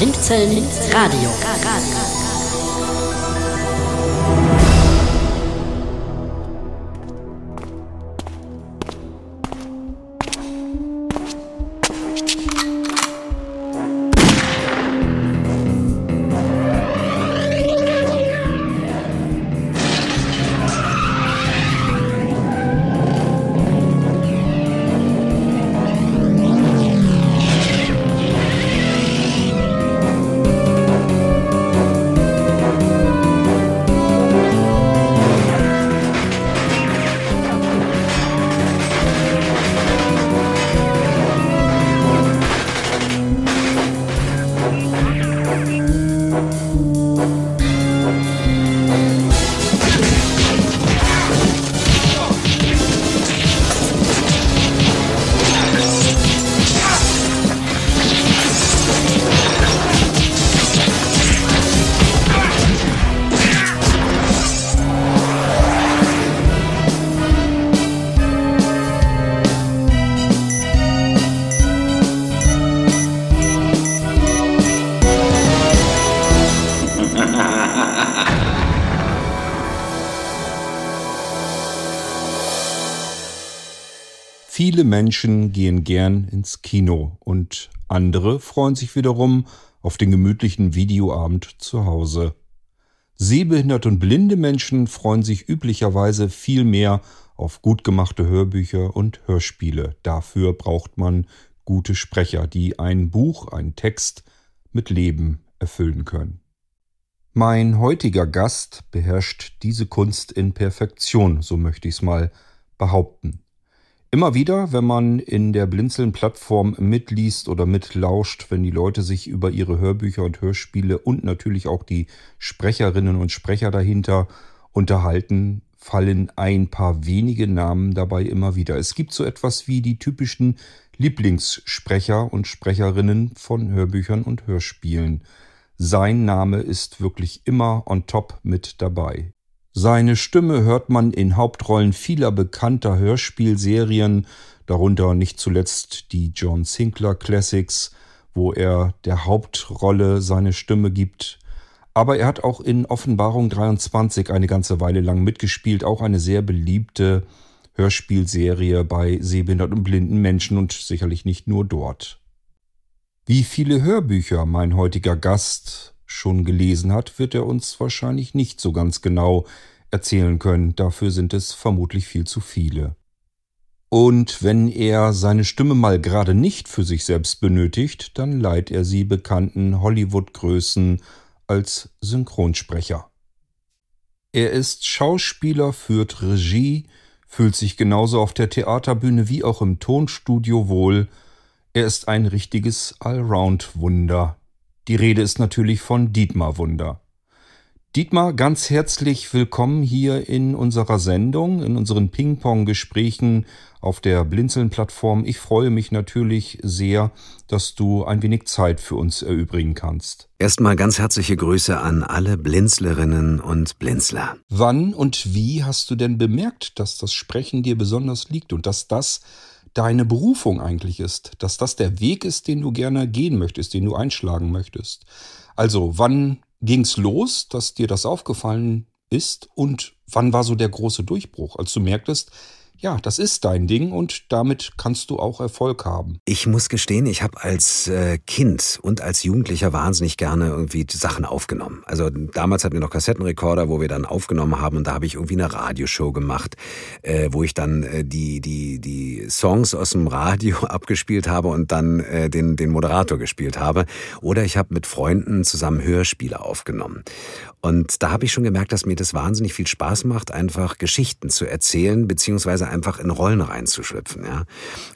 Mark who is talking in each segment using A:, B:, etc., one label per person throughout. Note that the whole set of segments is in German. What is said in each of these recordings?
A: Blinzeln Radio.
B: Viele Menschen gehen gern ins Kino und andere freuen sich wiederum auf den gemütlichen Videoabend zu Hause. Sehbehinderte und blinde Menschen freuen sich üblicherweise viel mehr auf gut gemachte Hörbücher und Hörspiele. Dafür braucht man gute Sprecher, die ein Buch, einen Text mit Leben erfüllen können. Mein heutiger Gast beherrscht diese Kunst in Perfektion, so möchte ich es mal behaupten. Immer wieder, wenn man in der Blinzeln-Plattform mitliest oder mitlauscht, wenn die Leute sich über ihre Hörbücher und Hörspiele und natürlich auch die Sprecherinnen und Sprecher dahinter unterhalten, fallen ein paar wenige Namen dabei immer wieder. Es gibt so etwas wie die typischen Lieblingssprecher und Sprecherinnen von Hörbüchern und Hörspielen. Sein Name ist wirklich immer on top mit dabei. Seine Stimme hört man in Hauptrollen vieler bekannter Hörspielserien, darunter nicht zuletzt die John Sinclair Classics, wo er der Hauptrolle seine Stimme gibt. Aber er hat auch in Offenbarung 23 eine ganze Weile lang mitgespielt, auch eine sehr beliebte Hörspielserie bei sehbehinderten und blinden Menschen und sicherlich nicht nur dort. Wie viele Hörbücher mein heutiger Gast schon gelesen hat, wird er uns wahrscheinlich nicht so ganz genau erzählen können. Dafür sind es vermutlich viel zu viele. Und wenn er seine Stimme mal gerade nicht für sich selbst benötigt, dann leiht er sie bekannten Hollywood-Größen als Synchronsprecher. Er ist Schauspieler, führt Regie, fühlt sich genauso auf der Theaterbühne wie auch im Tonstudio wohl. Er ist ein richtiges Allround-Wunder. Die Rede ist natürlich von Dietmar Wunder. Dietmar, ganz herzlich willkommen hier in unserer Sendung, in unseren Ping-Pong-Gesprächen auf der Blinzeln-Plattform. Ich freue mich natürlich sehr, dass du ein wenig Zeit für uns erübrigen kannst.
C: Erstmal ganz herzliche Grüße an alle Blinzlerinnen und Blinzler.
B: Wann und wie hast du denn bemerkt, dass das Sprechen dir besonders liegt und dass das deine Berufung eigentlich ist, dass das der Weg ist, den du gerne gehen möchtest, den du einschlagen möchtest. Also, wann ging's los, dass dir das aufgefallen ist und wann war so der große Durchbruch, als du merktest, ja, das ist dein Ding und damit kannst du auch Erfolg haben.
C: Ich muss gestehen, ich habe als äh, Kind und als Jugendlicher wahnsinnig gerne irgendwie Sachen aufgenommen. Also damals hatten wir noch Kassettenrekorder, wo wir dann aufgenommen haben und da habe ich irgendwie eine Radioshow gemacht, äh, wo ich dann äh, die die die Songs aus dem Radio abgespielt habe und dann den den Moderator gespielt habe. Oder ich habe mit Freunden zusammen Hörspiele aufgenommen. Und da habe ich schon gemerkt, dass mir das wahnsinnig viel Spaß macht, einfach Geschichten zu erzählen, beziehungsweise einfach in Rollen reinzuschlüpfen. Ja.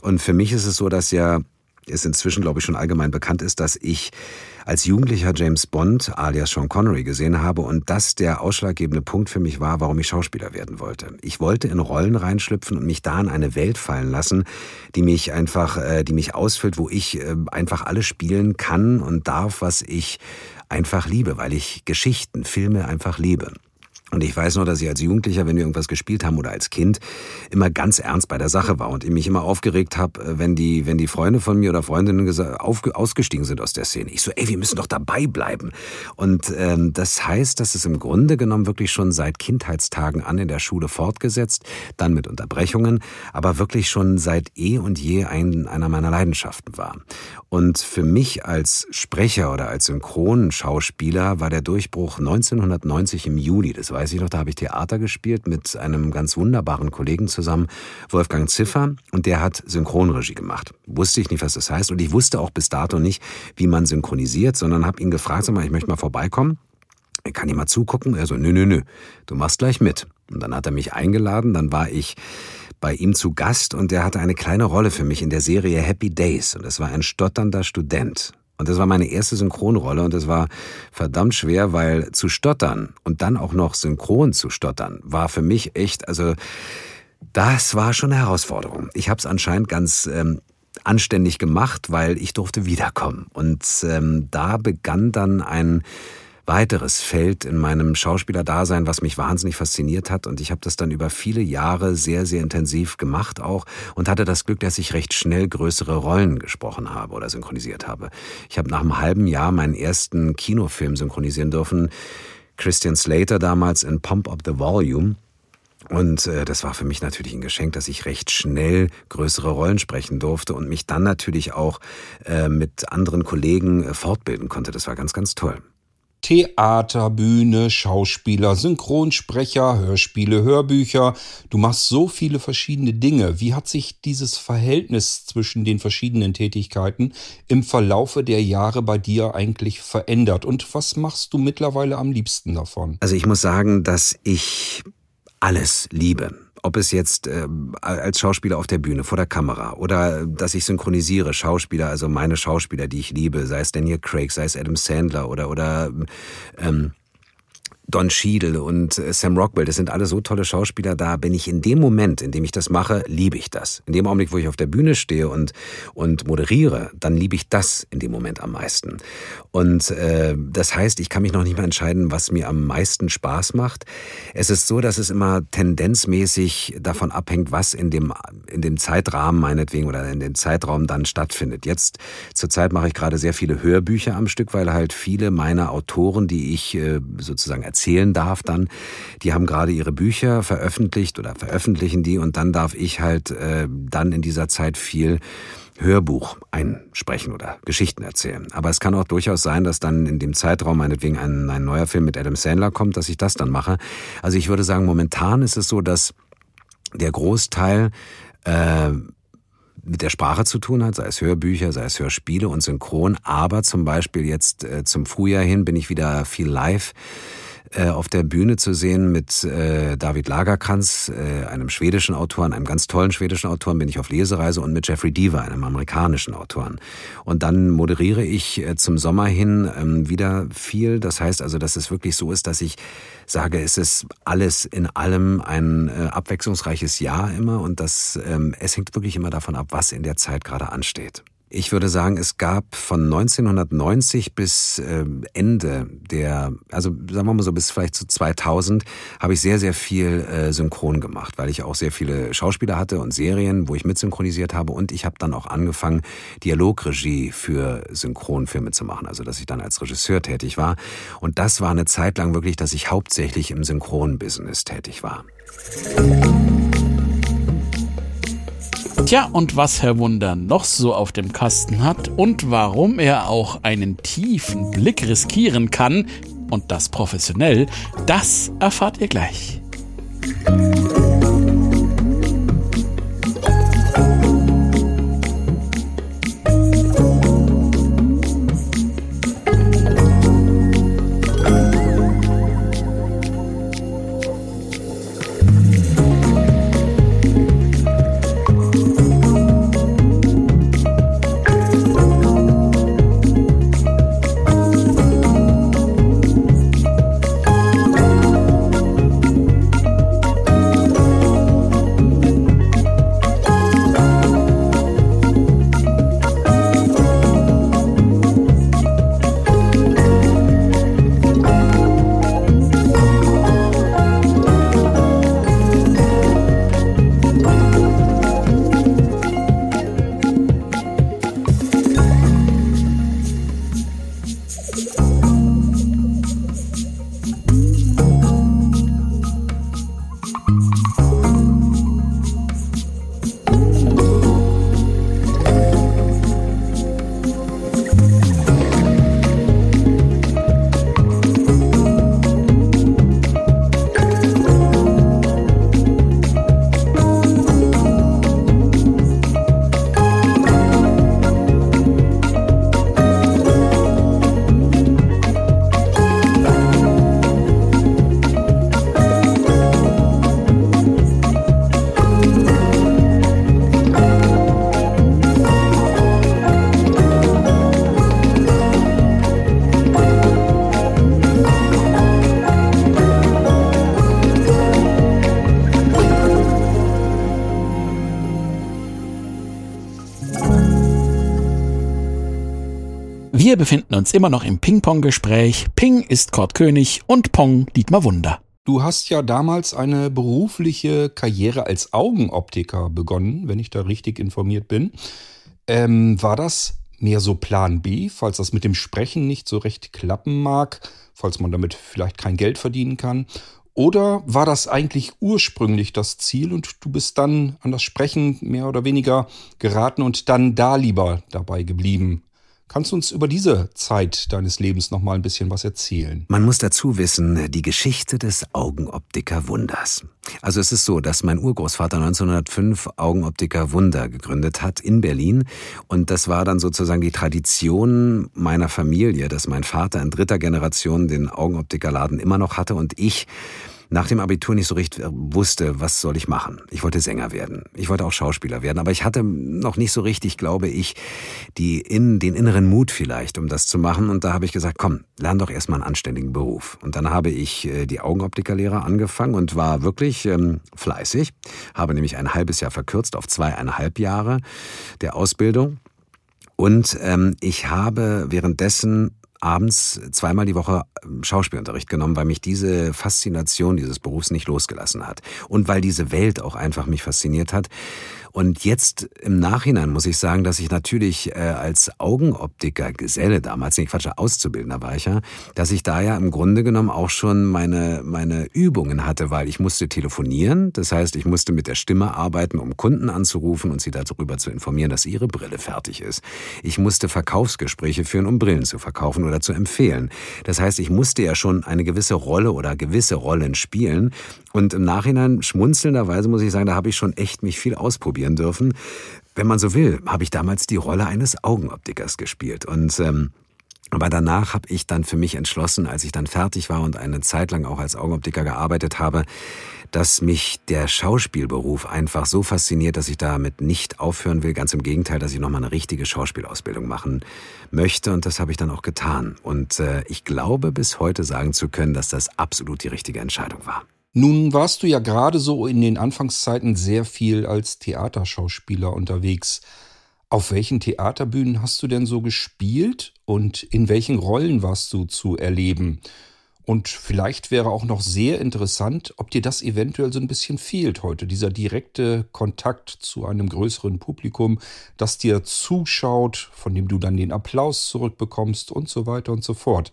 C: Und für mich ist es so, dass ja es inzwischen, glaube ich, schon allgemein bekannt ist, dass ich als Jugendlicher James Bond alias Sean Connery gesehen habe und das der ausschlaggebende Punkt für mich war, warum ich Schauspieler werden wollte. Ich wollte in Rollen reinschlüpfen und mich da in eine Welt fallen lassen, die mich einfach, äh, die mich ausfüllt, wo ich äh, einfach alles spielen kann und darf, was ich einfach liebe, weil ich Geschichten, Filme einfach liebe. Und ich weiß noch, dass ich als Jugendlicher, wenn wir irgendwas gespielt haben oder als Kind, immer ganz ernst bei der Sache war und ich mich immer aufgeregt habe, äh, wenn die, wenn die Freunde von mir oder Freundinnen auf, ausgestiegen sind aus der Szene. Ich so, ey, wir müssen doch dabei bleiben. Und ähm, das heißt, dass es im Grunde genommen wirklich schon seit Kindheitstagen an in der Schule fortgesetzt, dann mit Unterbrechungen, aber wirklich schon seit eh und je ein, einer meiner Leidenschaften war. Und für mich als Sprecher oder als Synchronschauspieler war der Durchbruch 1990 im Juli. Das weiß ich noch, da habe ich Theater gespielt mit einem ganz wunderbaren Kollegen zusammen, Wolfgang Ziffer, und der hat Synchronregie gemacht. Wusste ich nicht, was das heißt, und ich wusste auch bis dato nicht, wie man synchronisiert, sondern habe ihn gefragt, sag mal, ich möchte mal vorbeikommen. Kann ich mal zugucken? Er so, nö, nö, nö, du machst gleich mit. Und dann hat er mich eingeladen, dann war ich bei ihm zu Gast und er hatte eine kleine Rolle für mich in der Serie Happy Days und es war ein stotternder Student. Und das war meine erste Synchronrolle und das war verdammt schwer, weil zu stottern und dann auch noch synchron zu stottern, war für mich echt, also das war schon eine Herausforderung. Ich habe es anscheinend ganz ähm, anständig gemacht, weil ich durfte wiederkommen. Und ähm, da begann dann ein weiteres Feld in meinem Schauspielerdasein, was mich wahnsinnig fasziniert hat. Und ich habe das dann über viele Jahre sehr, sehr intensiv gemacht auch und hatte das Glück, dass ich recht schnell größere Rollen gesprochen habe oder synchronisiert habe. Ich habe nach einem halben Jahr meinen ersten Kinofilm synchronisieren dürfen. Christian Slater damals in Pump Up the Volume. Und äh, das war für mich natürlich ein Geschenk, dass ich recht schnell größere Rollen sprechen durfte und mich dann natürlich auch äh, mit anderen Kollegen äh, fortbilden konnte. Das war ganz, ganz toll.
B: Theater, Bühne, Schauspieler, Synchronsprecher, Hörspiele, Hörbücher. Du machst so viele verschiedene Dinge. Wie hat sich dieses Verhältnis zwischen den verschiedenen Tätigkeiten im Verlaufe der Jahre bei dir eigentlich verändert? Und was machst du mittlerweile am liebsten davon?
C: Also ich muss sagen, dass ich alles liebe ob es jetzt äh, als Schauspieler auf der Bühne, vor der Kamera oder dass ich synchronisiere, Schauspieler, also meine Schauspieler, die ich liebe, sei es Daniel Craig, sei es Adam Sandler oder, oder ähm, Don Cheadle und äh, Sam Rockwell, das sind alle so tolle Schauspieler, da bin ich in dem Moment, in dem ich das mache, liebe ich das. In dem Augenblick, wo ich auf der Bühne stehe und, und moderiere, dann liebe ich das in dem Moment am meisten. Und äh, das heißt, ich kann mich noch nicht mehr entscheiden, was mir am meisten Spaß macht. Es ist so, dass es immer tendenzmäßig davon abhängt, was in dem, in dem Zeitrahmen meinetwegen oder in dem Zeitraum dann stattfindet. Jetzt zurzeit mache ich gerade sehr viele Hörbücher am Stück, weil halt viele meiner Autoren, die ich äh, sozusagen erzählen darf dann. Die haben gerade ihre Bücher veröffentlicht oder veröffentlichen die und dann darf ich halt äh, dann in dieser Zeit viel Hörbuch einsprechen oder Geschichten erzählen. Aber es kann auch durchaus sein, dass dann in dem Zeitraum meinetwegen ein, ein neuer Film mit Adam Sandler kommt, dass ich das dann mache. Also ich würde sagen, momentan ist es so, dass der Großteil äh, mit der Sprache zu tun hat, sei es Hörbücher, sei es Hörspiele und Synchron. Aber zum Beispiel jetzt äh, zum Frühjahr hin bin ich wieder viel live äh, auf der Bühne zu sehen mit äh, David Lagerkranz, äh, einem schwedischen Autoren, einem ganz tollen schwedischen Autoren, bin ich auf Lesereise und mit Jeffrey Deaver, einem amerikanischen Autoren. Und dann moderiere ich äh, zum Sommer hin ähm, wieder viel. Das heißt also, dass es wirklich so ist, dass ich sage, es ist alles in allem ein äh, abwechslungsreiches Jahr immer und das, ähm, es hängt wirklich immer davon ab, was in der Zeit gerade ansteht. Ich würde sagen, es gab von 1990 bis ähm, Ende der, also sagen wir mal so bis vielleicht zu 2000, habe ich sehr, sehr viel äh, synchron gemacht, weil ich auch sehr viele Schauspieler hatte und Serien, wo ich mitsynchronisiert habe und ich habe dann auch angefangen, Dialogregie für Synchronfilme zu machen, also dass ich dann als Regisseur tätig war. Und das war eine Zeit lang wirklich, dass ich hauptsächlich im Synchronbusiness tätig war.
A: Tja, und was Herr Wunder noch so auf dem Kasten hat und warum er auch einen tiefen Blick riskieren kann, und das professionell, das erfahrt ihr gleich. Wir befinden uns immer noch im Ping-Pong-Gespräch. Ping ist Kurt König und Pong Dietmar Wunder.
B: Du hast ja damals eine berufliche Karriere als Augenoptiker begonnen, wenn ich da richtig informiert bin. Ähm, war das mehr so Plan B, falls das mit dem Sprechen nicht so recht klappen mag, falls man damit vielleicht kein Geld verdienen kann? Oder war das eigentlich ursprünglich das Ziel und du bist dann an das Sprechen mehr oder weniger geraten und dann da lieber dabei geblieben? Kannst du uns über diese Zeit deines Lebens noch mal ein bisschen was erzählen?
C: Man muss dazu wissen, die Geschichte des Augenoptiker Wunders. Also es ist so, dass mein Urgroßvater 1905 Augenoptiker Wunder gegründet hat in Berlin und das war dann sozusagen die Tradition meiner Familie, dass mein Vater in dritter Generation den Augenoptikerladen immer noch hatte und ich nach dem Abitur nicht so richtig wusste, was soll ich machen. Ich wollte Sänger werden. Ich wollte auch Schauspieler werden. Aber ich hatte noch nicht so richtig, glaube ich, die in, den inneren Mut vielleicht, um das zu machen. Und da habe ich gesagt, komm, lern doch erstmal einen anständigen Beruf. Und dann habe ich äh, die Augenoptikerlehre angefangen und war wirklich ähm, fleißig. Habe nämlich ein halbes Jahr verkürzt auf zweieinhalb Jahre der Ausbildung. Und ähm, ich habe währenddessen abends zweimal die Woche ähm, Schauspielunterricht genommen, weil mich diese Faszination dieses Berufs nicht losgelassen hat und weil diese Welt auch einfach mich fasziniert hat. Und jetzt im Nachhinein muss ich sagen, dass ich natürlich äh, als Augenoptiker, Geselle damals, nicht Quatsch, Auszubildender war ich ja, dass ich da ja im Grunde genommen auch schon meine, meine Übungen hatte, weil ich musste telefonieren. Das heißt, ich musste mit der Stimme arbeiten, um Kunden anzurufen und sie darüber zu informieren, dass ihre Brille fertig ist. Ich musste Verkaufsgespräche führen, um Brillen zu verkaufen oder zu empfehlen. Das heißt, ich musste ja schon eine gewisse Rolle oder gewisse Rollen spielen. Und im Nachhinein schmunzelnderweise muss ich sagen, da habe ich schon echt mich viel ausprobieren dürfen. Wenn man so will, habe ich damals die Rolle eines Augenoptikers gespielt. Und ähm, aber danach habe ich dann für mich entschlossen, als ich dann fertig war und eine Zeit lang auch als Augenoptiker gearbeitet habe, dass mich der Schauspielberuf einfach so fasziniert, dass ich damit nicht aufhören will. Ganz im Gegenteil, dass ich nochmal eine richtige Schauspielausbildung machen möchte. Und das habe ich dann auch getan. Und äh, ich glaube bis heute sagen zu können, dass das absolut die richtige Entscheidung war.
B: Nun warst du ja gerade so in den Anfangszeiten sehr viel als Theaterschauspieler unterwegs. Auf welchen Theaterbühnen hast du denn so gespielt und in welchen Rollen warst du zu erleben? Und vielleicht wäre auch noch sehr interessant, ob dir das eventuell so ein bisschen fehlt heute, dieser direkte Kontakt zu einem größeren Publikum, das dir zuschaut, von dem du dann den Applaus zurückbekommst und so weiter und so fort.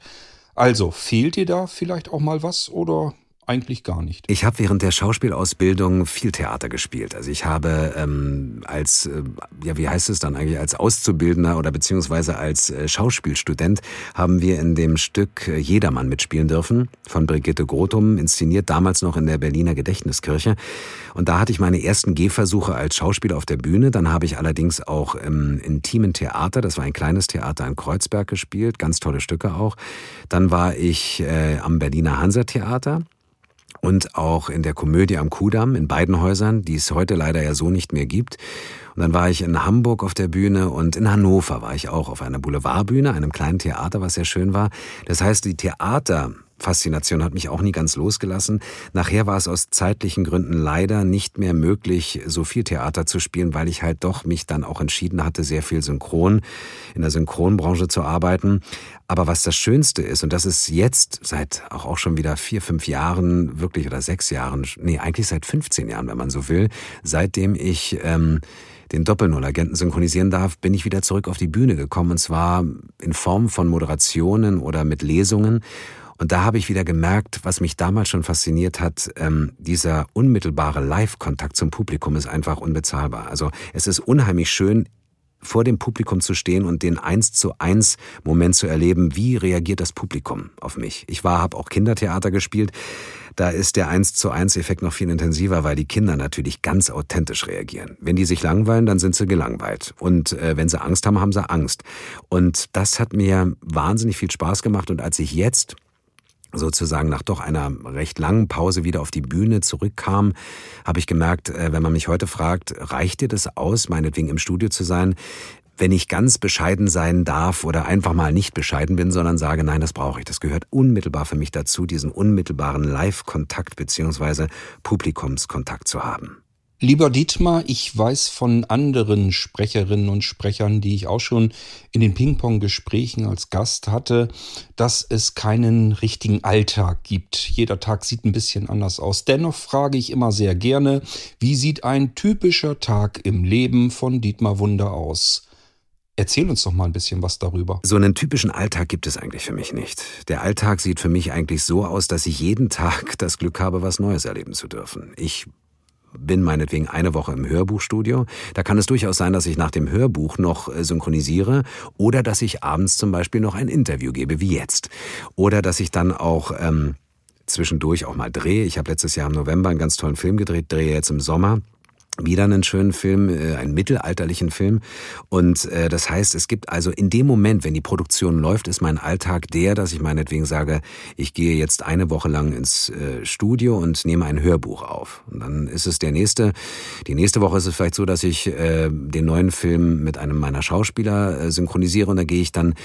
B: Also, fehlt dir da vielleicht auch mal was oder eigentlich gar nicht.
C: Ich habe während der Schauspielausbildung viel Theater gespielt. Also ich habe ähm, als, äh, ja wie heißt es dann eigentlich, als Auszubildender oder beziehungsweise als äh, Schauspielstudent haben wir in dem Stück äh, Jedermann mitspielen dürfen von Brigitte Grotum, inszeniert damals noch in der Berliner Gedächtniskirche. Und da hatte ich meine ersten Gehversuche als Schauspieler auf der Bühne. Dann habe ich allerdings auch im intimen Theater, das war ein kleines Theater in Kreuzberg gespielt, ganz tolle Stücke auch. Dann war ich äh, am Berliner Hansa-Theater und auch in der Komödie am Kudamm in beiden Häusern, die es heute leider ja so nicht mehr gibt. Und dann war ich in Hamburg auf der Bühne und in Hannover war ich auch auf einer Boulevardbühne, einem kleinen Theater, was sehr schön war. Das heißt, die Theater Faszination hat mich auch nie ganz losgelassen. Nachher war es aus zeitlichen Gründen leider nicht mehr möglich, so viel Theater zu spielen, weil ich halt doch mich dann auch entschieden hatte, sehr viel Synchron in der Synchronbranche zu arbeiten. Aber was das Schönste ist, und das ist jetzt seit auch, auch schon wieder vier, fünf Jahren wirklich oder sechs Jahren, nee, eigentlich seit 15 Jahren, wenn man so will, seitdem ich ähm, den Doppelnull-Agenten synchronisieren darf, bin ich wieder zurück auf die Bühne gekommen und zwar in Form von Moderationen oder mit Lesungen. Und da habe ich wieder gemerkt, was mich damals schon fasziniert hat, ähm, dieser unmittelbare Live-Kontakt zum Publikum ist einfach unbezahlbar. Also es ist unheimlich schön, vor dem Publikum zu stehen und den eins zu eins Moment zu erleben, wie reagiert das Publikum auf mich. Ich war, habe auch Kindertheater gespielt. Da ist der eins zu eins Effekt noch viel intensiver, weil die Kinder natürlich ganz authentisch reagieren. Wenn die sich langweilen, dann sind sie gelangweilt. Und äh, wenn sie Angst haben, haben sie Angst. Und das hat mir wahnsinnig viel Spaß gemacht. Und als ich jetzt sozusagen nach doch einer recht langen Pause wieder auf die Bühne zurückkam, habe ich gemerkt, äh, wenn man mich heute fragt, reicht dir das aus, meinetwegen im Studio zu sein? Wenn ich ganz bescheiden sein darf oder einfach mal nicht bescheiden bin, sondern sage, nein, das brauche ich. Das gehört unmittelbar für mich dazu, diesen unmittelbaren Live-Kontakt beziehungsweise Publikumskontakt zu haben.
B: Lieber Dietmar, ich weiß von anderen Sprecherinnen und Sprechern, die ich auch schon in den Ping-Pong-Gesprächen als Gast hatte, dass es keinen richtigen Alltag gibt. Jeder Tag sieht ein bisschen anders aus. Dennoch frage ich immer sehr gerne, wie sieht ein typischer Tag im Leben von Dietmar Wunder aus? Erzähl uns doch mal ein bisschen was darüber.
C: So einen typischen Alltag gibt es eigentlich für mich nicht. Der Alltag sieht für mich eigentlich so aus, dass ich jeden Tag das Glück habe, was Neues erleben zu dürfen. Ich bin meinetwegen eine Woche im Hörbuchstudio. Da kann es durchaus sein, dass ich nach dem Hörbuch noch äh, synchronisiere oder dass ich abends zum Beispiel noch ein Interview gebe, wie jetzt. Oder dass ich dann auch ähm, zwischendurch auch mal drehe. Ich habe letztes Jahr im November einen ganz tollen Film gedreht, drehe jetzt im Sommer wieder einen schönen Film, äh, einen mittelalterlichen Film. Und äh, das heißt, es gibt also in dem Moment, wenn die Produktion läuft, ist mein Alltag der, dass ich meinetwegen sage, ich gehe jetzt eine Woche lang ins äh, Studio und nehme ein Hörbuch auf. Und dann ist es der nächste. Die nächste Woche ist es vielleicht so, dass ich äh, den neuen Film mit einem meiner Schauspieler äh, synchronisiere und da gehe ich dann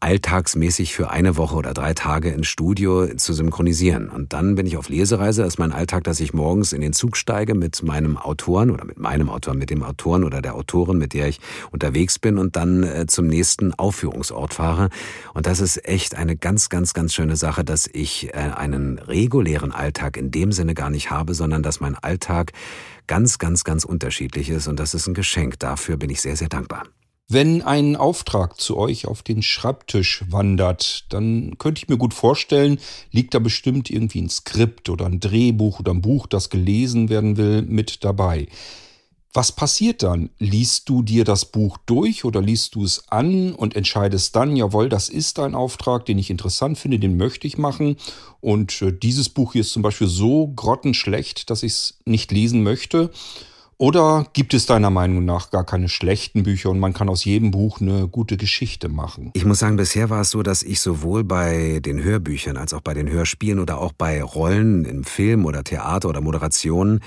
C: alltagsmäßig für eine Woche oder drei Tage ins Studio zu synchronisieren. Und dann bin ich auf Lesereise. Das ist mein Alltag, dass ich morgens in den Zug steige mit meinem Autoren oder mit meinem Autor, mit dem Autoren oder der Autorin, mit der ich unterwegs bin und dann äh, zum nächsten Aufführungsort fahre. Und das ist echt eine ganz, ganz, ganz schöne Sache, dass ich äh, einen regulären Alltag in dem Sinne gar nicht habe, sondern dass mein Alltag ganz, ganz, ganz unterschiedlich ist. Und das ist ein Geschenk. Dafür bin ich sehr, sehr dankbar.
B: Wenn ein Auftrag zu euch auf den Schreibtisch wandert, dann könnte ich mir gut vorstellen, liegt da bestimmt irgendwie ein Skript oder ein Drehbuch oder ein Buch, das gelesen werden will, mit dabei. Was passiert dann? Liest du dir das Buch durch oder liest du es an und entscheidest dann, jawohl, das ist ein Auftrag, den ich interessant finde, den möchte ich machen. Und äh, dieses Buch hier ist zum Beispiel so grottenschlecht, dass ich es nicht lesen möchte. Oder gibt es deiner Meinung nach gar keine schlechten Bücher und man kann aus jedem Buch eine gute Geschichte machen?
C: Ich muss sagen, bisher war es so, dass ich sowohl bei den Hörbüchern als auch bei den Hörspielen oder auch bei Rollen im Film oder Theater oder Moderationen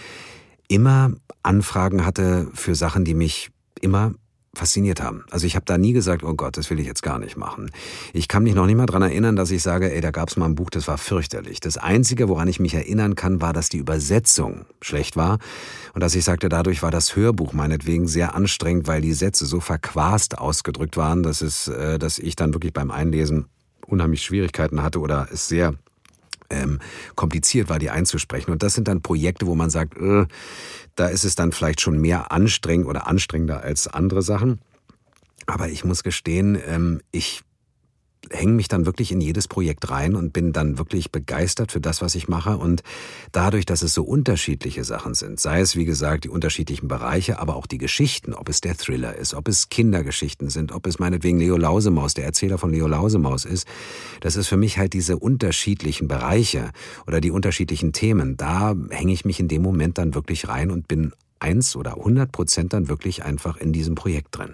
C: immer Anfragen hatte für Sachen, die mich immer fasziniert haben. Also ich habe da nie gesagt, oh Gott, das will ich jetzt gar nicht machen. Ich kann mich noch nicht mal dran erinnern, dass ich sage, ey, da gab es mal ein Buch, das war fürchterlich. Das Einzige, woran ich mich erinnern kann, war, dass die Übersetzung schlecht war und dass ich sagte, dadurch war das Hörbuch meinetwegen sehr anstrengend, weil die Sätze so verquast ausgedrückt waren, dass, es, äh, dass ich dann wirklich beim Einlesen unheimlich Schwierigkeiten hatte oder es sehr ähm, kompliziert war, die einzusprechen. Und das sind dann Projekte, wo man sagt, äh, da ist es dann vielleicht schon mehr anstrengend oder anstrengender als andere Sachen. Aber ich muss gestehen, ähm, ich hänge mich dann wirklich in jedes Projekt rein und bin dann wirklich begeistert für das, was ich mache. Und dadurch, dass es so unterschiedliche Sachen sind, sei es wie gesagt die unterschiedlichen Bereiche, aber auch die Geschichten, ob es der Thriller ist, ob es Kindergeschichten sind, ob es meinetwegen Leo Lausemaus, der Erzähler von Leo Lausemaus ist, das ist für mich halt diese unterschiedlichen Bereiche oder die unterschiedlichen Themen. Da hänge ich mich in dem Moment dann wirklich rein und bin eins oder hundert Prozent dann wirklich einfach in diesem Projekt drin.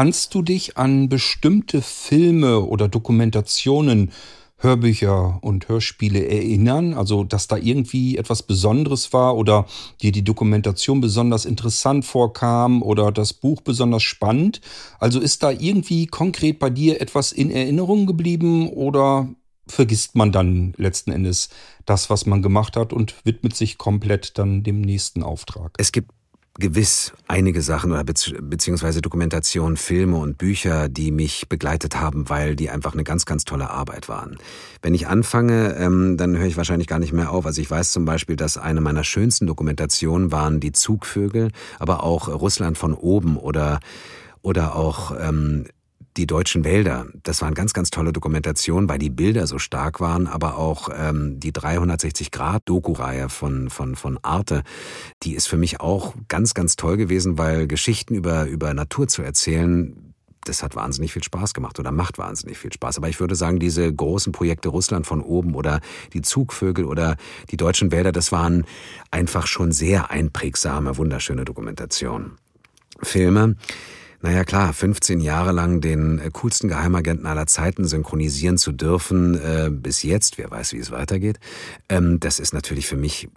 B: Kannst du dich an bestimmte Filme oder Dokumentationen Hörbücher und Hörspiele erinnern? Also, dass da irgendwie etwas Besonderes war oder dir die Dokumentation besonders interessant vorkam oder das Buch besonders spannend? Also ist da irgendwie konkret bei dir etwas in Erinnerung geblieben oder vergisst man dann letzten Endes das, was man gemacht hat und widmet sich komplett dann dem nächsten Auftrag?
C: Es gibt gewiss einige Sachen oder beziehungsweise Dokumentationen, Filme und Bücher, die mich begleitet haben, weil die einfach eine ganz, ganz tolle Arbeit waren. Wenn ich anfange, ähm, dann höre ich wahrscheinlich gar nicht mehr auf. Also ich weiß zum Beispiel, dass eine meiner schönsten Dokumentationen waren die Zugvögel, aber auch Russland von oben oder oder auch ähm, die deutschen Wälder, das waren ganz, ganz tolle Dokumentationen, weil die Bilder so stark waren, aber auch ähm, die 360-Grad-Doku-Reihe von, von, von Arte, die ist für mich auch ganz, ganz toll gewesen, weil Geschichten über, über Natur zu erzählen, das hat wahnsinnig viel Spaß gemacht oder macht wahnsinnig viel Spaß. Aber ich würde sagen, diese großen Projekte Russland von oben oder die Zugvögel oder die deutschen Wälder, das waren einfach schon sehr einprägsame, wunderschöne Dokumentationen. Filme, naja klar, 15 Jahre lang den äh, coolsten Geheimagenten aller Zeiten synchronisieren zu dürfen, äh, bis jetzt, wer weiß, wie es weitergeht, ähm, das ist natürlich für mich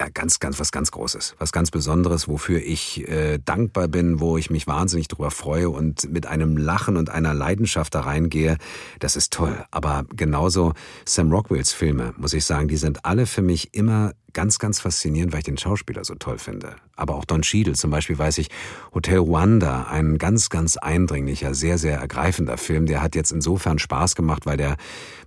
C: ja, ganz, ganz, was ganz Großes, was ganz Besonderes, wofür ich äh, dankbar bin, wo ich mich wahnsinnig drüber freue und mit einem Lachen und einer Leidenschaft da reingehe. Das ist toll. Aber genauso Sam Rockwells Filme, muss ich sagen, die sind alle für mich immer ganz, ganz faszinierend, weil ich den Schauspieler so toll finde. Aber auch Don Cheadle zum Beispiel weiß ich, Hotel Rwanda, ein ganz, ganz eindringlicher, sehr, sehr ergreifender Film, der hat jetzt insofern Spaß gemacht, weil der,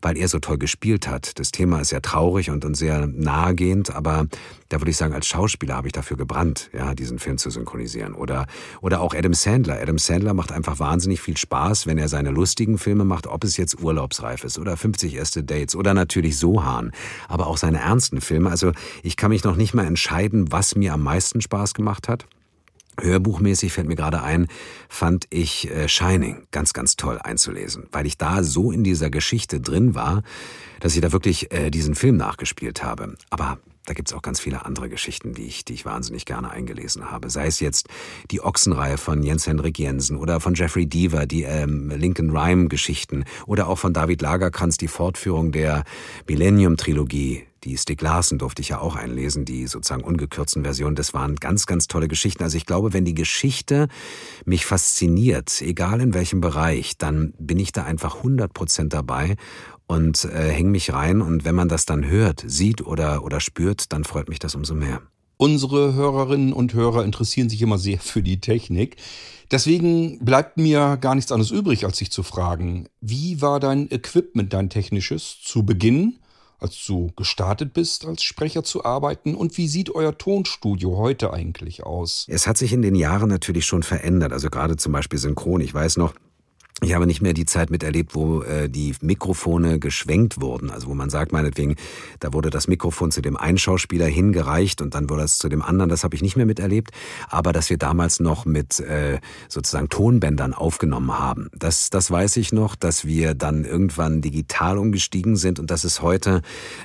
C: weil er so toll gespielt hat. Das Thema ist sehr traurig und, und sehr nahegehend, aber da würde ich sagen, als Schauspieler habe ich dafür gebrannt, ja, diesen Film zu synchronisieren. Oder, oder auch Adam Sandler. Adam Sandler macht einfach wahnsinnig viel Spaß, wenn er seine lustigen Filme macht, ob es jetzt Urlaubsreif ist oder 50 erste Dates oder natürlich Sohan, aber auch seine ernsten Filme. Also ich kann mich noch nicht mal entscheiden, was mir am meisten Spaß gemacht hat. Hörbuchmäßig fällt mir gerade ein, fand ich äh, Shining ganz, ganz toll einzulesen, weil ich da so in dieser Geschichte drin war, dass ich da wirklich äh, diesen Film nachgespielt habe. Aber da gibt's auch ganz viele andere Geschichten, die ich, die ich wahnsinnig gerne eingelesen habe. Sei es jetzt die Ochsenreihe von Jens Henrik Jensen oder von Jeffrey Deaver, die ähm, Lincoln Rhyme Geschichten oder auch von David Lagerkrantz die Fortführung der Millennium Trilogie. Die Stick Larsen durfte ich ja auch einlesen, die sozusagen ungekürzten Version. Das waren ganz, ganz tolle Geschichten. Also ich glaube, wenn die Geschichte mich fasziniert, egal in welchem Bereich, dann bin ich da einfach 100 Prozent dabei und äh, hänge mich rein. Und wenn man das dann hört, sieht oder, oder spürt, dann freut mich das umso mehr.
B: Unsere Hörerinnen und Hörer interessieren sich immer sehr für die Technik. Deswegen bleibt mir gar nichts anderes übrig, als sich zu fragen, wie war dein Equipment, dein technisches, zu Beginn, als du gestartet bist, als Sprecher zu arbeiten? Und wie sieht euer Tonstudio heute eigentlich aus?
C: Es hat sich in den Jahren natürlich schon verändert. Also gerade zum Beispiel Synchron. Ich weiß noch, ich habe nicht mehr die Zeit miterlebt, wo äh, die Mikrofone geschwenkt wurden. Also wo man sagt, meinetwegen, da wurde das Mikrofon zu dem einen Schauspieler hingereicht und dann wurde es zu dem anderen. Das habe ich nicht mehr miterlebt. Aber dass wir damals noch mit äh, sozusagen Tonbändern aufgenommen haben, das, das weiß ich noch. Dass wir dann irgendwann digital umgestiegen sind und dass es heute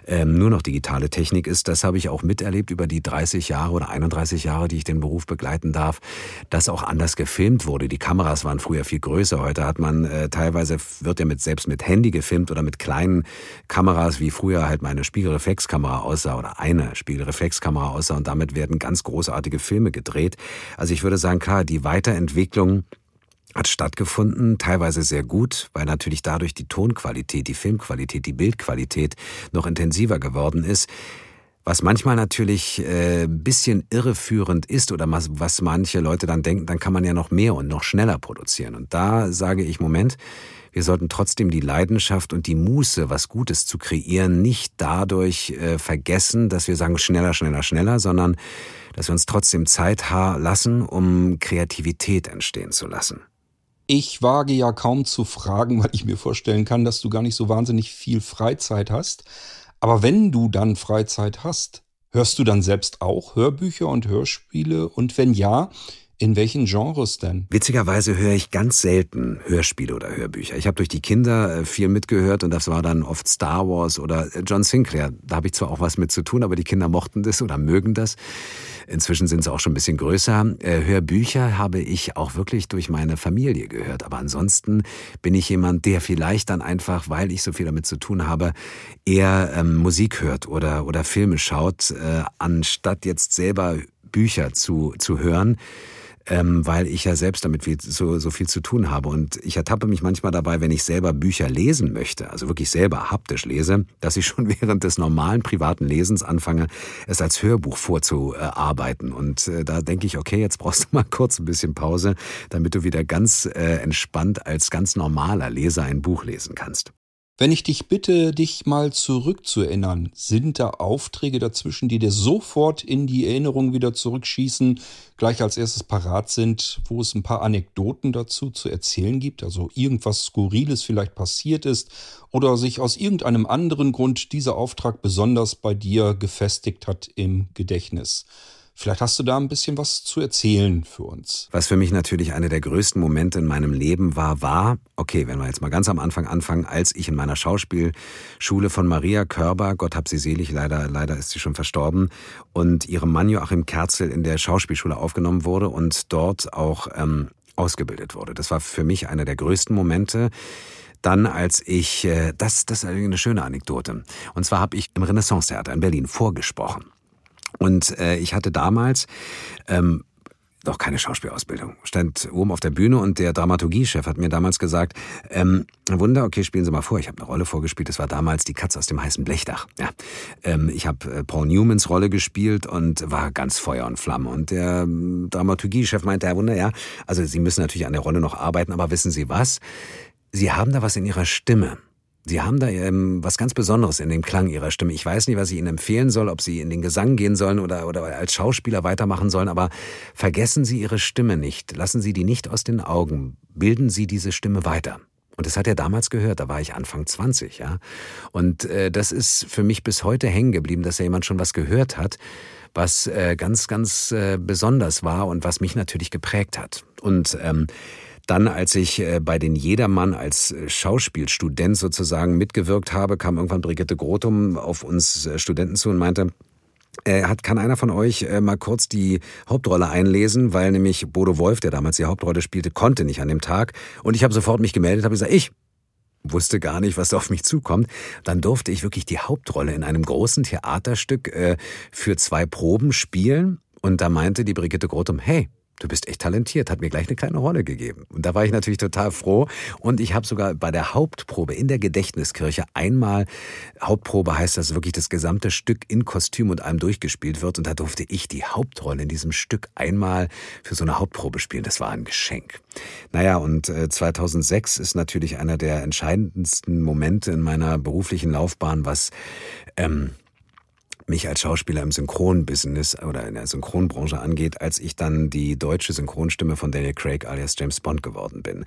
C: ähm, nur noch digitale Technik ist, das habe ich auch miterlebt über die 30 Jahre oder 31 Jahre, die ich den Beruf begleiten darf, dass auch anders gefilmt wurde. Die Kameras waren früher viel größer. Heute hat man äh, teilweise wird ja mit selbst mit Handy gefilmt oder mit kleinen Kameras, wie früher halt meine Spiegelreflexkamera aussah oder eine Spiegelreflexkamera aussah und damit werden ganz großartige Filme gedreht. Also ich würde sagen, klar, die Weiterentwicklung hat stattgefunden, teilweise sehr gut, weil natürlich dadurch die Tonqualität, die Filmqualität, die Bildqualität noch intensiver geworden ist. Was manchmal natürlich äh, bisschen irreführend ist oder was, was manche Leute dann denken, dann kann man ja noch mehr und noch schneller produzieren. Und da sage ich, Moment, wir sollten trotzdem die Leidenschaft und die Muße, was Gutes zu kreieren, nicht dadurch äh, vergessen, dass wir sagen schneller, schneller, schneller, sondern dass wir uns trotzdem Zeit lassen, um Kreativität entstehen zu lassen.
B: Ich wage ja kaum zu fragen, weil ich mir vorstellen kann, dass du gar nicht so wahnsinnig viel Freizeit hast. Aber wenn du dann Freizeit hast, hörst du dann selbst auch Hörbücher und Hörspiele? Und wenn ja, In welchen Genres denn?
C: Witzigerweise höre ich ganz selten Hörspiele oder Hörbücher. Ich habe durch die Kinder äh, viel mitgehört und das war dann oft Star Wars oder äh, John Sinclair. Da habe ich zwar auch was mit zu tun, aber die Kinder mochten das oder mögen das. Inzwischen sind sie auch schon ein bisschen größer. Äh, Hörbücher habe ich auch wirklich durch meine Familie gehört. Aber ansonsten bin ich jemand, der vielleicht dann einfach, weil ich so viel damit zu tun habe, eher ähm, Musik hört oder, oder Filme schaut, äh, anstatt jetzt selber Bücher zu, zu hören ähm, weil ich ja selbst damit viel, so, so viel zu tun habe. Und ich ertappe mich manchmal dabei, wenn ich selber Bücher lesen möchte, also wirklich selber haptisch lese, dass ich schon während des normalen privaten Lesens anfange, es als Hörbuch vorzuarbeiten. Und äh, da denke ich, okay, jetzt brauchst du mal kurz ein bisschen Pause, damit du wieder ganz äh, entspannt als ganz normaler Leser ein Buch lesen kannst.
B: Wenn ich dich bitte, dich mal zurückzuerinnern, sind da Aufträge dazwischen, die dir sofort in die Erinnerung wieder zurückschießen, gleich als erstes parat sind, wo es ein paar Anekdoten dazu zu erzählen gibt, also irgendwas Skurriles vielleicht passiert ist oder sich aus irgendeinem anderen Grund dieser Auftrag besonders bei dir gefestigt hat im Gedächtnis. Vielleicht hast du da ein bisschen was zu erzählen für uns.
C: Was für mich natürlich einer der größten Momente in meinem Leben war, war, okay, wenn wir jetzt mal ganz am Anfang anfangen, als ich in meiner Schauspielschule von Maria Körber, Gott hab sie selig, leider, leider ist sie schon verstorben, und ihrem Mann Joachim Kerzel in der Schauspielschule aufgenommen wurde und dort auch ähm, ausgebildet wurde. Das war für mich einer der größten Momente dann als ich, äh, das, das ist eine schöne Anekdote. Und zwar habe ich im Renaissance-Theater in Berlin vorgesprochen. Und äh, ich hatte damals ähm, noch keine Schauspielausbildung. Stand oben auf der Bühne und der Dramaturgiechef hat mir damals gesagt, ähm, Wunder, okay, spielen Sie mal vor. Ich habe eine Rolle vorgespielt. Das war damals die Katze aus dem heißen Blechdach. Ja, ähm, ich habe äh, Paul Newmans Rolle gespielt und war ganz Feuer und Flamme. Und der ähm, Dramaturgiechef meinte, Herr Wunder, ja, also Sie müssen natürlich an der Rolle noch arbeiten, aber wissen Sie was? Sie haben da was in Ihrer Stimme. Sie haben da ähm, was ganz Besonderes in dem Klang Ihrer Stimme. Ich weiß nicht, was ich Ihnen empfehlen soll, ob Sie in den Gesang gehen sollen oder, oder als Schauspieler weitermachen sollen, aber vergessen Sie Ihre Stimme nicht. Lassen Sie die nicht aus den Augen. Bilden Sie diese Stimme weiter. Und das hat er damals gehört, da war ich Anfang 20, ja. Und äh, das ist für mich bis heute hängen geblieben, dass ja jemand schon was gehört hat, was äh, ganz, ganz äh, besonders war und was mich natürlich geprägt hat. Und ähm, dann, als ich äh, bei den Jedermann als äh, Schauspielstudent sozusagen mitgewirkt habe, kam irgendwann Brigitte Grotum auf uns äh, Studenten zu und meinte, hat, kann einer von euch mal kurz die Hauptrolle einlesen, weil nämlich Bodo Wolf, der damals die Hauptrolle spielte, konnte nicht an dem Tag. Und ich habe sofort mich gemeldet, habe gesagt, ich wusste gar nicht, was auf mich zukommt. Dann durfte ich wirklich die Hauptrolle in einem großen Theaterstück äh, für zwei Proben spielen. Und da meinte die Brigitte Grotum, hey, du bist echt talentiert, hat mir gleich eine kleine Rolle gegeben. Und da war ich natürlich total froh. Und ich habe sogar bei der Hauptprobe in der Gedächtniskirche einmal, Hauptprobe heißt, dass wirklich das gesamte Stück in Kostüm und allem durchgespielt wird. Und da durfte ich die Hauptrolle in diesem Stück einmal für so eine Hauptprobe spielen. Das war ein Geschenk. Naja, und 2006 äh, ist natürlich einer der entscheidendsten Momente in meiner beruflichen Laufbahn, was ähm, mich als Schauspieler im Synchronbusiness oder in der Synchronbranche angeht, als ich dann die deutsche Synchronstimme von Daniel Craig alias James Bond geworden bin.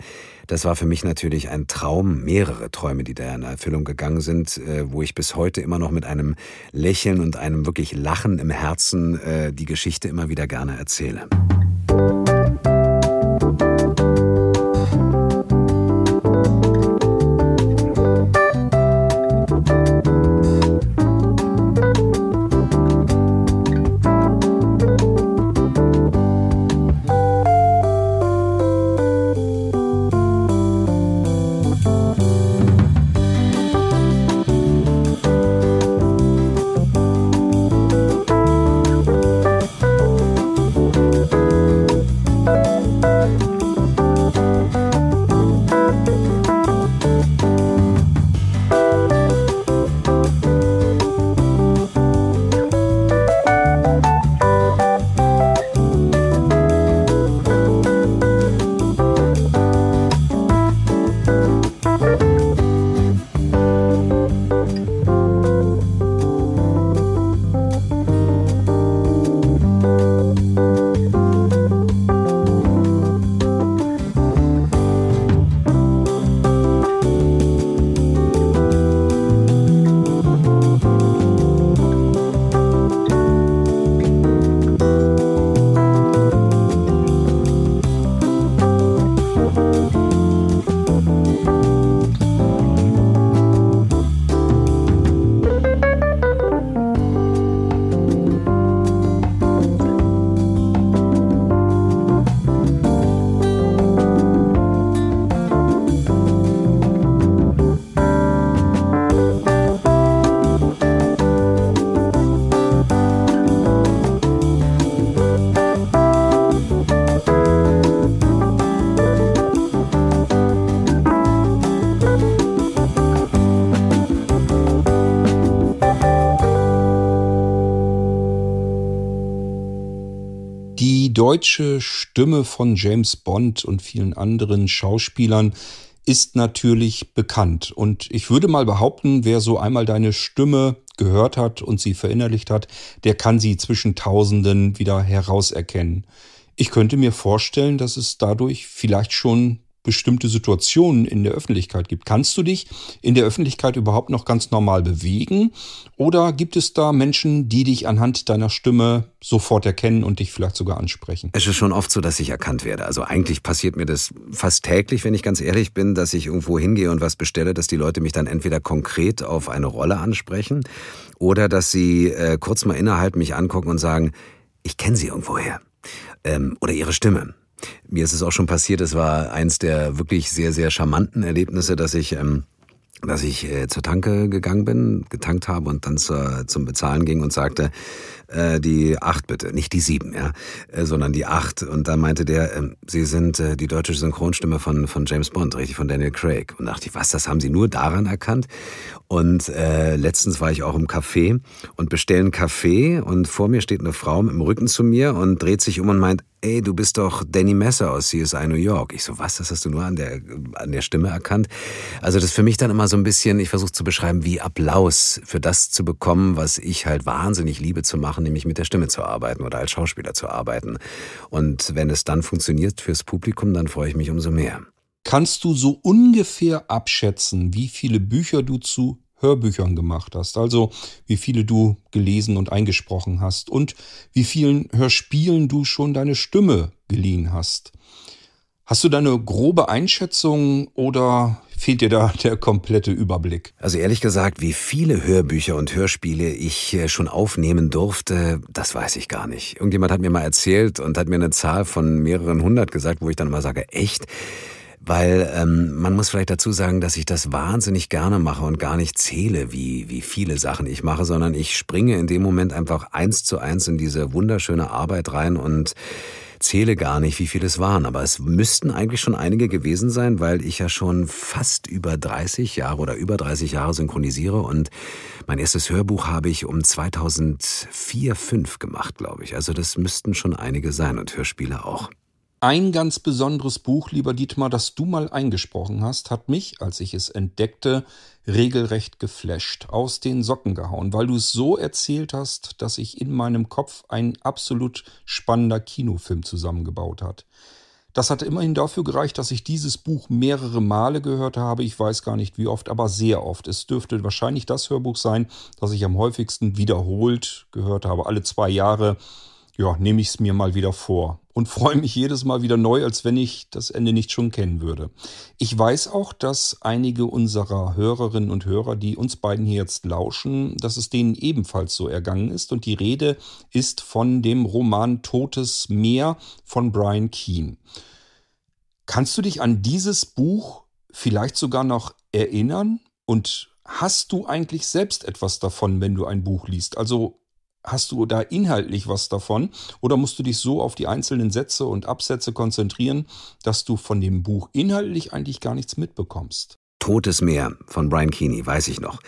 C: Das war für mich natürlich ein Traum, mehrere Träume, die da in Erfüllung gegangen sind, äh, wo ich bis heute immer noch mit einem Lächeln und einem wirklich Lachen im Herzen äh, die Geschichte immer wieder gerne erzähle.
B: Deutsche Stimme von James Bond und vielen anderen Schauspielern ist natürlich bekannt. Und ich würde mal behaupten, wer so einmal deine Stimme gehört hat und sie verinnerlicht hat, der kann sie zwischen Tausenden wieder herauserkennen. Ich könnte mir vorstellen, dass es dadurch vielleicht schon bestimmte Situationen in der Öffentlichkeit gibt. Kannst du dich in der Öffentlichkeit überhaupt noch ganz normal bewegen? Oder gibt es da Menschen, die dich anhand deiner Stimme sofort erkennen und dich vielleicht sogar ansprechen?
C: Es ist schon oft so, dass ich erkannt werde. Also eigentlich passiert mir das fast täglich, wenn ich ganz ehrlich bin, dass ich irgendwo hingehe und was bestelle, dass die Leute mich dann entweder konkret auf eine Rolle ansprechen oder dass sie äh, kurz mal innehalten, mich angucken und sagen, ich kenne sie irgendwoher. Ähm, oder ihre Stimme. Mir ist es auch schon passiert, es war eins der wirklich sehr, sehr charmanten Erlebnisse, dass ich, ähm, dass ich äh, zur Tanke gegangen bin, getankt habe und dann zur, zum Bezahlen ging und sagte, äh, die acht bitte, nicht die sieben, ja, äh, sondern die acht. Und da meinte der, äh, Sie sind äh, die deutsche Synchronstimme von, von James Bond, richtig, von Daniel Craig. Und dachte ich, was, das haben Sie nur daran erkannt? Und äh, letztens war ich auch im Café und bestelle einen Kaffee und vor mir steht eine Frau dem Rücken zu mir und dreht sich um und meint, ey, du bist doch Danny Messer aus CSI New York. Ich so, was, das hast du nur an der, an der Stimme erkannt? Also das ist für mich dann immer so ein bisschen, ich versuche zu beschreiben, wie Applaus für das zu bekommen, was ich halt wahnsinnig liebe zu machen, nämlich mit der Stimme zu arbeiten oder als Schauspieler zu arbeiten. Und wenn es dann funktioniert fürs Publikum, dann freue ich mich umso mehr.
B: Kannst du so ungefähr abschätzen, wie viele Bücher du zu Hörbüchern gemacht hast, also wie viele du gelesen und eingesprochen hast und wie vielen Hörspielen du schon deine Stimme geliehen hast. Hast du da eine grobe Einschätzung oder fehlt dir da der komplette Überblick?
C: Also ehrlich gesagt, wie viele Hörbücher und Hörspiele ich äh, schon aufnehmen durfte, das weiß ich gar nicht. Irgendjemand hat mir mal erzählt und hat mir eine Zahl von mehreren hundert gesagt, wo ich dann immer sage, echt? weil ähm, man muss vielleicht dazu sagen, dass ich das wahnsinnig gerne mache und gar nicht zähle, wie, wie viele Sachen ich mache, sondern ich springe in dem Moment einfach eins zu eins in diese wunderschöne Arbeit rein und zähle gar nicht, wie viele es waren, aber es müssten eigentlich schon einige gewesen sein, weil ich ja schon fast über 30 Jahre oder über 30 Jahre synchronisiere und mein erstes Hörbuch habe ich um 2004, 5 gemacht, glaube ich. Also das müssten schon einige sein und Hörspiele auch.
B: Ein ganz besonderes Buch, lieber Dietmar, das du mal eingesprochen hast, hat mich, als ich es entdeckte, regelrecht geflasht, aus den Socken gehauen, weil du es so erzählt hast, dass sich in meinem Kopf ein absolut spannender Kinofilm zusammengebaut hat. Das hat immerhin dafür gereicht, dass ich dieses Buch mehrere Male gehört habe. Ich weiß gar nicht wie oft, aber sehr oft. Es dürfte wahrscheinlich das Hörbuch sein, das ich am häufigsten wiederholt gehört habe. Alle zwei Jahre, ja, nehme ich es mir mal wieder vor und freue mich jedes Mal wieder neu, als wenn ich das Ende nicht schon kennen würde. Ich weiß auch, dass einige unserer Hörerinnen und Hörer, die uns beiden hier jetzt lauschen, dass es denen ebenfalls so ergangen ist. Und die Rede ist von dem Roman Totes Meer von Brian Keane. Kannst du dich an dieses Buch vielleicht sogar noch erinnern? Und hast du eigentlich selbst etwas davon, wenn du ein Buch liest? Also Hast du da inhaltlich was davon oder musst du dich so auf die einzelnen Sätze und Absätze konzentrieren, dass du von dem Buch inhaltlich eigentlich gar nichts mitbekommst?
C: Totes Meer von Brian Keeney, weiß ich noch.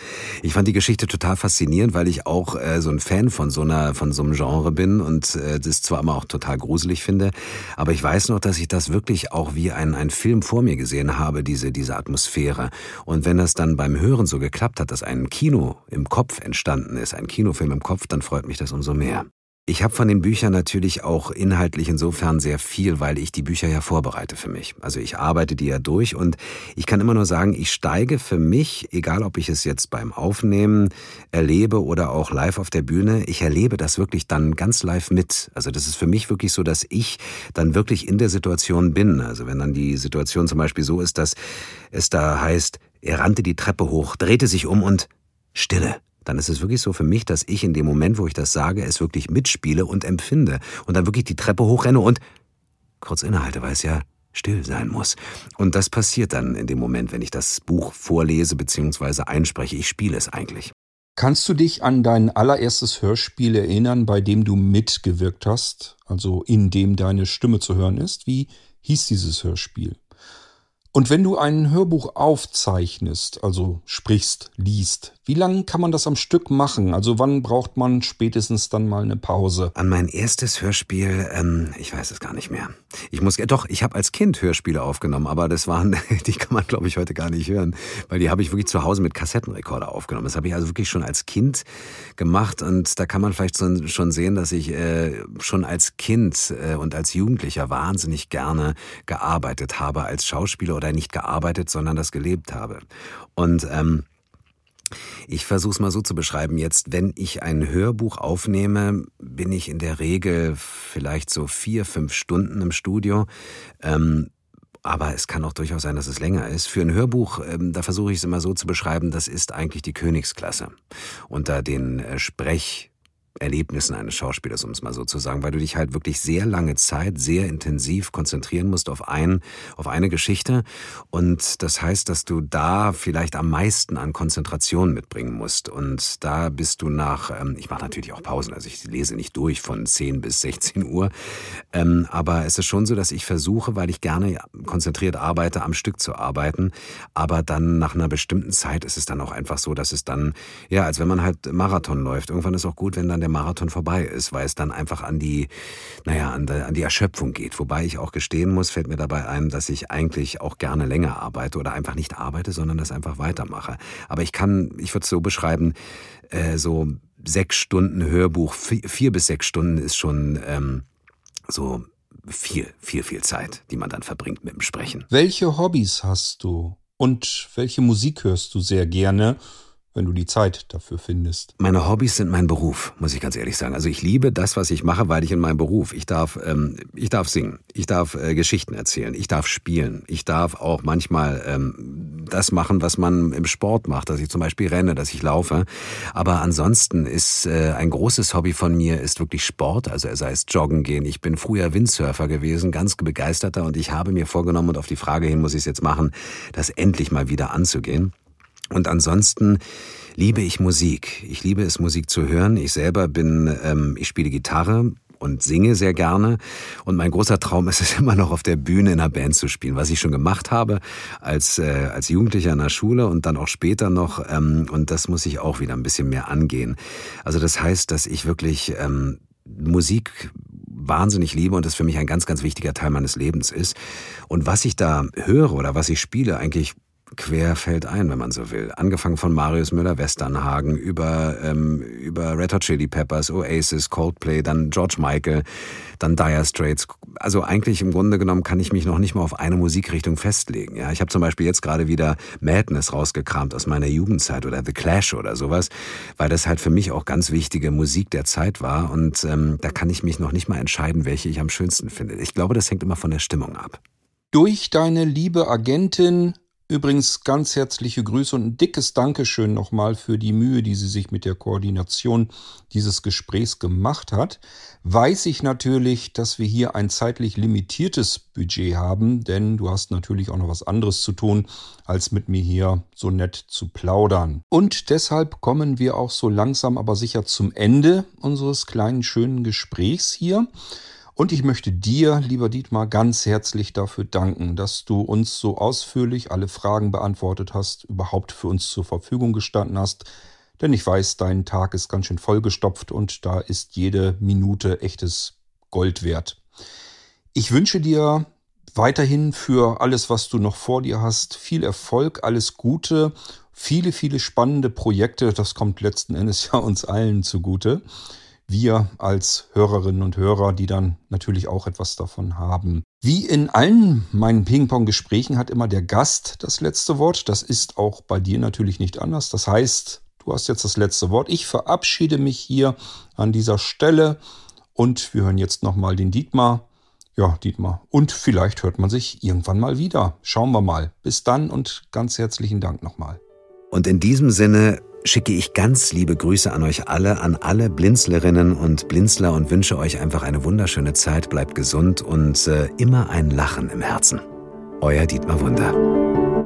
C: Ich fand die Geschichte total faszinierend, weil ich auch äh, so ein Fan von so einer von so einem Genre bin und äh, das zwar immer auch total gruselig finde, aber ich weiß noch, dass ich das wirklich auch wie ein ein Film vor mir gesehen habe, diese diese Atmosphäre. Und wenn das dann beim Hören so geklappt hat, dass ein Kino im Kopf entstanden ist, ein Kinofilm im Kopf, dann freut mich das umso mehr. Ich habe von den Büchern natürlich auch inhaltlich insofern sehr viel, weil ich die Bücher ja vorbereite für mich. Also ich arbeite die ja durch und ich kann immer nur sagen, ich steige für mich, egal ob ich es jetzt beim Aufnehmen erlebe oder auch live auf der Bühne, ich erlebe das wirklich dann ganz live mit. Also das ist für mich wirklich so, dass ich dann wirklich in der Situation bin. Also wenn dann die Situation zum Beispiel so ist, dass es da heißt, er rannte die Treppe hoch, drehte sich um und Stille dann ist es wirklich so für mich, dass ich in dem Moment, wo ich das sage, es wirklich mitspiele und empfinde und dann wirklich die Treppe hochrenne und kurz innehalte, weil es ja still sein muss. Und das passiert dann in dem Moment, wenn ich das Buch vorlese bzw. einspreche. Ich spiele es eigentlich.
B: Kannst du dich an dein allererstes Hörspiel erinnern, bei dem du mitgewirkt hast, also in dem deine Stimme zu hören ist? Wie hieß dieses Hörspiel? Und wenn du ein Hörbuch aufzeichnest, also sprichst, liest, wie lange kann man das am Stück machen? Also wann braucht man spätestens dann mal eine Pause?
C: An mein erstes Hörspiel, ähm, ich weiß es gar nicht mehr. Ich muss, äh, doch, ich habe als Kind Hörspiele aufgenommen, aber das waren, die kann man glaube ich heute gar nicht hören, weil die habe ich wirklich zu Hause mit Kassettenrekorder aufgenommen. Das habe ich also wirklich schon als Kind gemacht und da kann man vielleicht so, schon sehen, dass ich äh, schon als Kind äh, und als Jugendlicher wahnsinnig gerne gearbeitet habe als Schauspieler oder nicht gearbeitet, sondern das gelebt habe. Und ähm, ich versuche es mal so zu beschreiben. Jetzt, wenn ich ein Hörbuch aufnehme, bin ich in der Regel vielleicht so vier, fünf Stunden im Studio. Ähm, aber es kann auch durchaus sein, dass es länger ist. Für ein Hörbuch, ähm, da versuche ich es immer so zu beschreiben, das ist eigentlich die Königsklasse. Unter den äh, Sprech- Erlebnissen eines Schauspielers, um es mal so zu sagen, weil du dich halt wirklich sehr lange Zeit, sehr intensiv konzentrieren musst auf ein, auf eine Geschichte. Und das heißt, dass du da vielleicht am meisten an Konzentration mitbringen musst. Und da bist du nach, ähm, ich mache natürlich auch Pausen, also ich lese nicht durch von 10 bis 16 Uhr. Ähm, aber es ist schon so, dass ich versuche, weil ich gerne konzentriert arbeite, am Stück zu arbeiten. Aber dann nach einer bestimmten Zeit ist es dann auch einfach so, dass es dann, ja, als wenn man halt Marathon läuft. Irgendwann ist auch gut, wenn dann der Marathon vorbei ist, weil es dann einfach an die, naja, an, die, an die Erschöpfung geht. Wobei ich auch gestehen muss, fällt mir dabei ein, dass ich eigentlich auch gerne länger arbeite oder einfach nicht arbeite, sondern das einfach weitermache. Aber ich kann, ich würde es so beschreiben, äh, so sechs Stunden Hörbuch, vier, vier bis sechs Stunden ist schon ähm, so viel, viel, viel Zeit, die man dann verbringt mit dem Sprechen.
B: Welche Hobbys hast du? Und welche Musik hörst du sehr gerne? Wenn du die Zeit dafür findest.
C: Meine Hobbys sind mein Beruf, muss ich ganz ehrlich sagen. Also ich liebe das, was ich mache, weil ich in meinem Beruf, ich darf, ähm, ich darf singen, ich darf äh, Geschichten erzählen, ich darf spielen, ich darf auch manchmal ähm, das machen, was man im Sport macht, dass ich zum Beispiel renne, dass ich laufe. Aber ansonsten ist äh, ein großes Hobby von mir ist wirklich Sport, also sei es Joggen gehen. Ich bin früher Windsurfer gewesen, ganz begeisterter und ich habe mir vorgenommen und auf die Frage hin muss ich es jetzt machen, das endlich mal wieder anzugehen. Und ansonsten liebe ich Musik. Ich liebe es, Musik zu hören. Ich selber bin, ähm, ich spiele Gitarre und singe sehr gerne. Und mein großer Traum ist es immer noch auf der Bühne in einer Band zu spielen, was ich schon gemacht habe als, äh, als Jugendlicher in der Schule und dann auch später noch. Ähm, und das muss ich auch wieder ein bisschen mehr angehen. Also das heißt, dass ich wirklich ähm, Musik wahnsinnig liebe und das für mich ein ganz, ganz wichtiger Teil meines Lebens ist. Und was ich da höre oder was ich spiele, eigentlich querfeld ein, wenn man so will. Angefangen von Marius Müller-Westernhagen über, ähm, über Red Hot Chili Peppers, Oasis, Coldplay, dann George Michael, dann Dire Straits. Also eigentlich im Grunde genommen kann ich mich noch nicht mal auf eine Musikrichtung festlegen. Ja, ich habe zum Beispiel jetzt gerade wieder Madness rausgekramt aus meiner Jugendzeit oder The Clash oder sowas, weil das halt für mich auch ganz wichtige Musik der Zeit war und ähm, da kann ich mich noch nicht mal entscheiden, welche ich am schönsten finde. Ich glaube, das hängt immer von der Stimmung ab.
B: Durch deine liebe Agentin Übrigens ganz herzliche Grüße und ein dickes Dankeschön nochmal für die Mühe, die sie sich mit der Koordination dieses Gesprächs gemacht hat. Weiß ich natürlich, dass wir hier ein zeitlich limitiertes Budget haben, denn du hast natürlich auch noch was anderes zu tun, als mit mir hier so nett zu plaudern. Und deshalb kommen wir auch so langsam aber sicher zum Ende unseres kleinen schönen Gesprächs hier. Und ich möchte dir, lieber Dietmar, ganz herzlich dafür danken, dass du uns so ausführlich alle Fragen beantwortet hast, überhaupt für uns zur Verfügung gestanden hast. Denn ich weiß, dein Tag ist ganz schön vollgestopft und da ist jede Minute echtes Gold wert. Ich wünsche dir weiterhin für alles, was du noch vor dir hast, viel Erfolg, alles Gute, viele, viele spannende Projekte. Das kommt letzten Endes ja uns allen zugute wir als Hörerinnen und Hörer, die dann natürlich auch etwas davon haben. Wie in allen meinen Ping-Pong-Gesprächen hat immer der Gast das letzte Wort. Das ist auch bei dir natürlich nicht anders. Das heißt, du hast jetzt das letzte Wort. Ich verabschiede mich hier an dieser Stelle und wir hören jetzt nochmal den Dietmar. Ja, Dietmar. Und vielleicht hört man sich irgendwann mal wieder. Schauen wir mal. Bis dann und ganz herzlichen Dank nochmal.
C: Und in diesem Sinne schicke ich ganz liebe Grüße an euch alle, an alle Blinzlerinnen und Blinzler und wünsche euch einfach eine wunderschöne Zeit, bleibt gesund und äh, immer ein Lachen im Herzen. Euer Dietmar Wunder.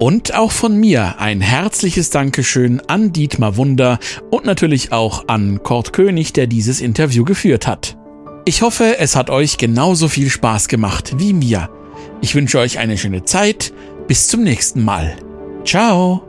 A: Und auch von mir ein herzliches Dankeschön an Dietmar Wunder und natürlich auch an Kurt König, der dieses Interview geführt hat. Ich hoffe, es hat euch genauso viel Spaß gemacht wie mir. Ich wünsche euch eine schöne Zeit, Bis zum nächsten Mal. Ciao.